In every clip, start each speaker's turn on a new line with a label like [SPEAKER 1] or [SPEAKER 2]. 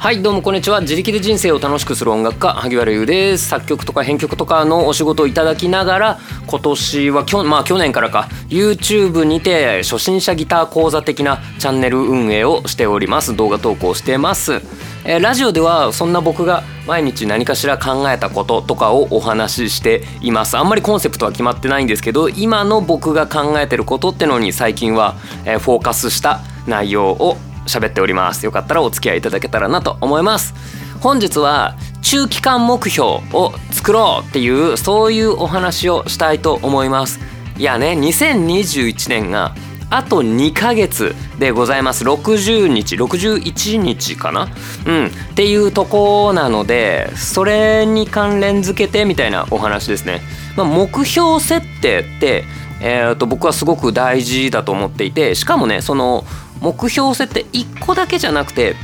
[SPEAKER 1] はいどうもこんにちは。自力で人生を楽しくする音楽家萩原優です。作曲とか編曲とかのお仕事をいただきながら今年はきょ、まあ、去年からか YouTube にて初心者ギター講座的なチャンネル運営をしております。動画投稿してます。えーラジオではそんな僕が毎日何かしら考えたこととかをお話ししています。あんまりコンセプトは決まってないんですけど今の僕が考えてることってのに最近は、えーフォーカスした内容を喋っております。よかったらお付き合いいただけたらなと思います。本日は中期間目標を作ろうっていうそういうお話をしたいと思います。いやね2021年があと2ヶ月でございます。60日61日かな？うん。っていうとこなのでそれに関連づけてみたいなお話ですね、まあ、目標設定ってえー、と僕はすごく大事だと思っていてしかもねその目標設定1個だけじゃなくて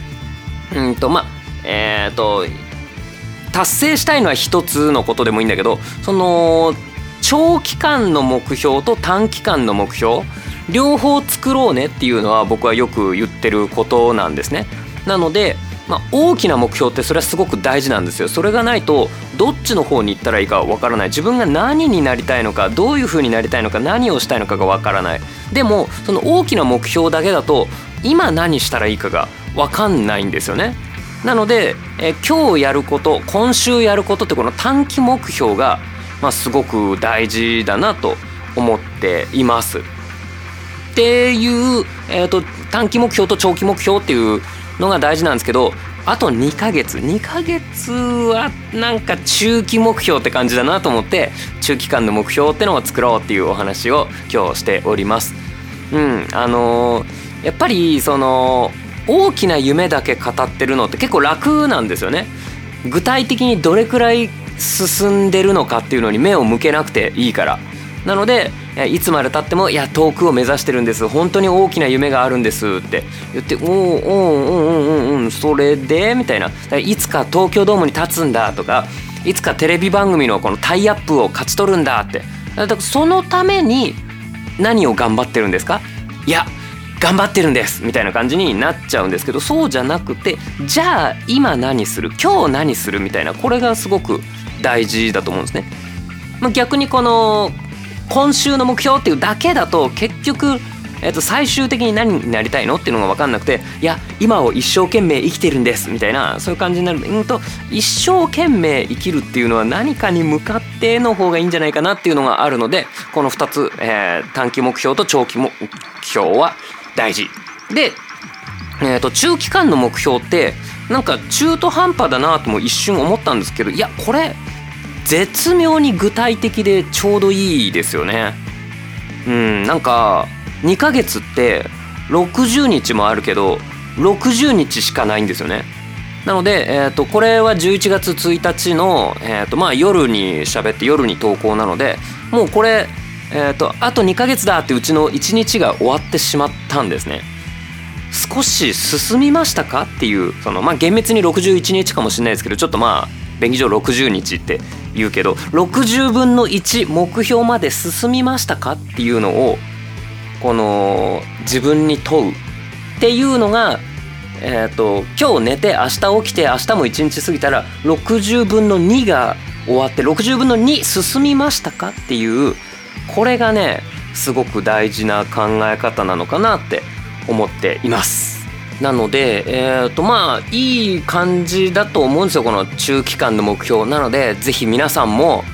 [SPEAKER 1] うんとまあえっ、と達成したいのは1つのことでもいいんだけどその長期間の目標と短期間の目標両方作ろうねっていうのは僕はよく言ってることなんですね。なので、まあ、大きな目標ってそれはすごく大事なんですよ。それがないとどっちの方に行ったらいいかわからない自分が何になりたいのかどういう風になりたいのか何をしたいのかがわからないでもその大きな目標だけだと今何したらいいかがわかんないんですよね。なので、え今日やること今週やることってこの短期目標が、まあ、すごく大事だなと思っています。っていう、えー、と短期目標と長期目標っていうのが大事なんですけどあと2ヶ月2ヶ月はなんか中期目標って感じだなと思って中期間の目標ってのを作ろうっていうお話を今日しております。うんあのーやっぱりその大きな夢だけ語ってるのって結構楽なんですよね。具体的にどれくらい進んでるのかっていうのに目を向けなくていいから。なのでいつまでたっても「いや遠くを目指してるんです。本当に大きな夢があるんです」って。言って「おおおうんうんうんうんうんそれで?」みたいな。いつか東京ドームに立つんだとかいつかテレビ番組のこのタイアップを勝ち取るんだって。だからそのために何を頑張ってるんですか？いや頑張ってるんです。みたいな感じになっちゃうんですけどそうじゃなくてじゃあ今何する？今日何する？みたいな。これがすごく大事だと思うんですね。逆にこの今週の目標っていうだけだと結局、えっと、最終的に何になりたいのっていうのが分かんなくていや今を一生懸命生きてるんですみたいなそういう感じになるうんと一生懸命生きるっていうのは何かに向かっての方がいいんじゃないかなっていうのがあるのでこの2つ、えー短期目標と長期目標は大事。で、えー、と中期間の目標ってなんか中途半端だなとも一瞬思ったんですけどいやこれ絶妙に具体的でちょうどいいですよね。うんなんか2ヶ月って60日もあるけど60日しかないんですよね。なので、えー、とこれは11月1日の、えーとまあ、夜に喋って夜に投稿なのでもうこれ、えー、とあと2ヶ月だってうちの1日が終わってしまったんですね。少し進みましたかっていうそのまあ厳密に61日かもしれないですけどちょっとまあ便宜上60日って言うけど60分の1目標まで進みましたかっていうのをこの自分に問うっていうのが、えー、と今日寝て明日起きて明日も1日過ぎたら60分の2が終わって60分の2進みましたかっていうこれがねすごく大事な考え方なのかなって思っています。なので、えー、とまあいい感じだと思うんですよこの中期間の目標。なのでぜひ皆さんも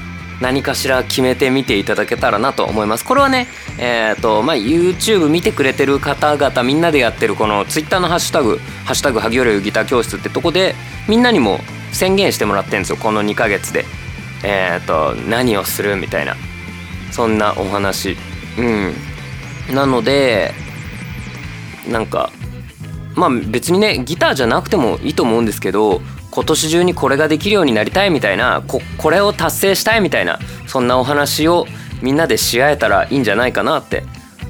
[SPEAKER 1] 何かしら決めてみていただけたらなと思います。これはねえー、とまあ YouTube 見てくれてる方々みんなでやってるこの Twitter のハッシュタグ「ハッシュタグ萩原ギター教室」ってとこでみんなにも宣言してもらってるんですよこの2ヶ月で。えー、と何をするみたいな。そんなお話。うん。なのでなんかまあ別にねギターじゃなくてもいいと思うんですけど今年中にこれができるようになりたいみたいなここれを達成したいみたいなそんなお話をみんなでし合えたらいいんじゃないかなって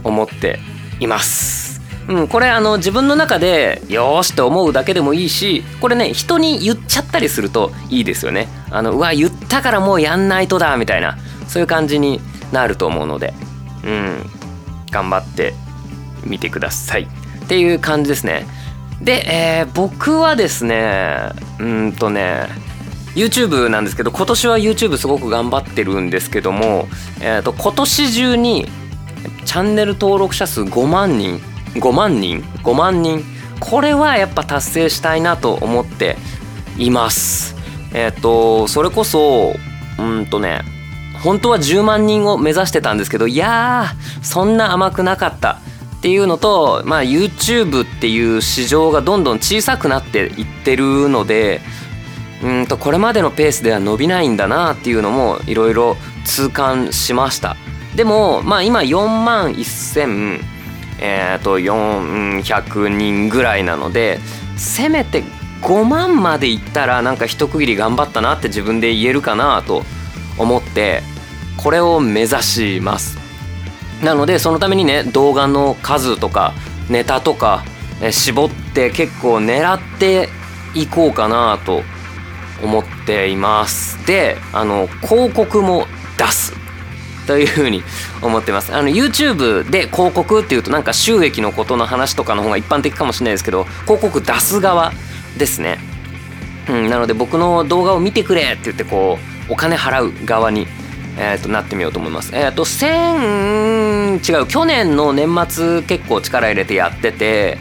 [SPEAKER 1] 思っています。うん、これあの自分の中でよしって思うだけでもいいしこれね人に言っちゃったりするといいですよね。あのうわ言ったからもうやんないとだみたいなそういう感じになると思うので、うん、頑張ってみてくださいっていう感じですね。で、えー、僕はですねうんとね YouTube なんですけど今年は YouTube すごく頑張ってるんですけども、えーと、今年中にチャンネル登録者数5万人5万人5万人これはやっぱ達成したいなと思っていますえっ、ー、とそれこそうんとね本当は10万人を目指してたんですけどいやーそんな甘くなかったっていうのと、まあ、YouTube っていう市場がどんどん小さくなっていってるのでうんとこれまでのペースでは伸びないんだなっていうのもいろいろ痛感しました。でもまあ今4万1000えー、と400人ぐらいなのでせめて5万までいったらなんか一区切り頑張ったなって自分で言えるかなと思ってこれを目指します。なのでそのためにね動画の数とかネタとか絞って結構狙っていこうかなと思っています。であの広告も出すというふうに思ってます。あの YouTube で広告っていうとなんか収益のことの話とかの方が一般的かもしれないですけど広告出す側ですね、うん、なので僕の動画を見てくれって言ってこうお金払う側に、えー、となってみようと思います。えっ、ー、と1000違う去年の年末結構力入れてやってて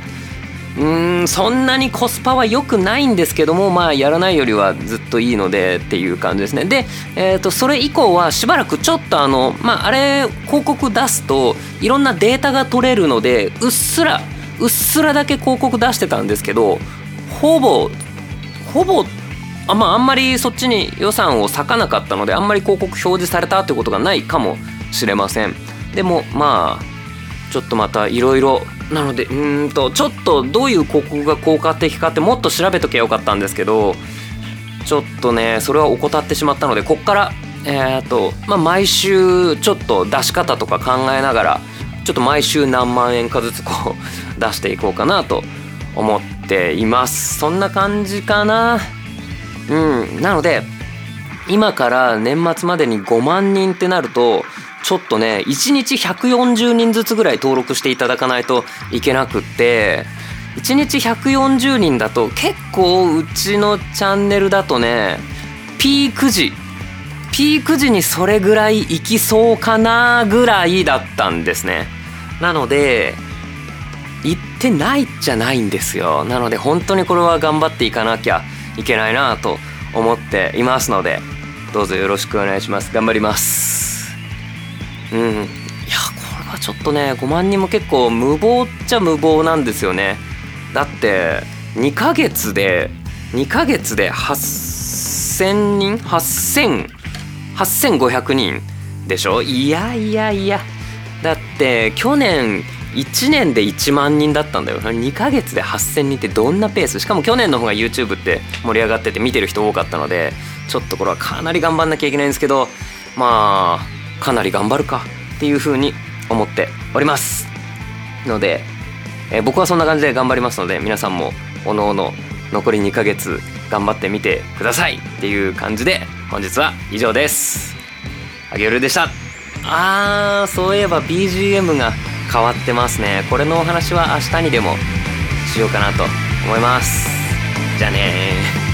[SPEAKER 1] うんそんなにコスパは良くないんですけどもまあやらないよりはずっといいのでっていう感じですね。で、えー、とそれ以降はしばらくちょっとあのまああれ広告出すといろんなデータが取れるのでうっすらうっすらだけ広告出してたんですけどほぼほぼあ,、まあ、あんまりそっちに予算を割かなかったのであんまり広告表示されたってことがないかもしれません。でもまあちょっとまたいろいろなのでうんとちょっとどういう広告が効果的かってもっと調べときゃよかったんですけどちょっとねそれは怠ってしまったのでこっからえっ、ー、とまあ毎週ちょっと出し方とか考えながらちょっと毎週何万円かずつこう 出していこうかなと思っています。そんな感じかな。うん。なので今から年末までに5万人ってなるとちょっとね1日140人ずつぐらい登録していただかないといけなくって1日140人だと結構うちのチャンネルだとねピーク時ピーク時にそれぐらい行きそうかなぐらいだったんですね。なので行ってないじゃないんですよ。なので本当にこれは頑張っていかなきゃいけないなと思っていますのでどうぞよろしくお願いします。頑張ります。うん。いやこれはちょっとね5万人も結構無謀っちゃ無謀なんですよね。だって2ヶ月で2ヶ月で8000人？8000 8500人でしょ？いやいやいや。だって去年1年で1万人だったんだよ。2ヶ月で8,000人ってどんなペース？しかも去年の方が YouTube って盛り上がってて見てる人多かったのでちょっとこれはかなり頑張んなきゃいけないんですけどまあかなり頑張るかっていうふうに思っております。ので、えー、僕はそんな感じで頑張りますので皆さんもおのおの残り2ヶ月頑張ってみてくださいっていう感じで本日は以上です。あげるでした。あーそういえば BGM が変わってますね。これのお話は明日にでもしようかなと思います。じゃあね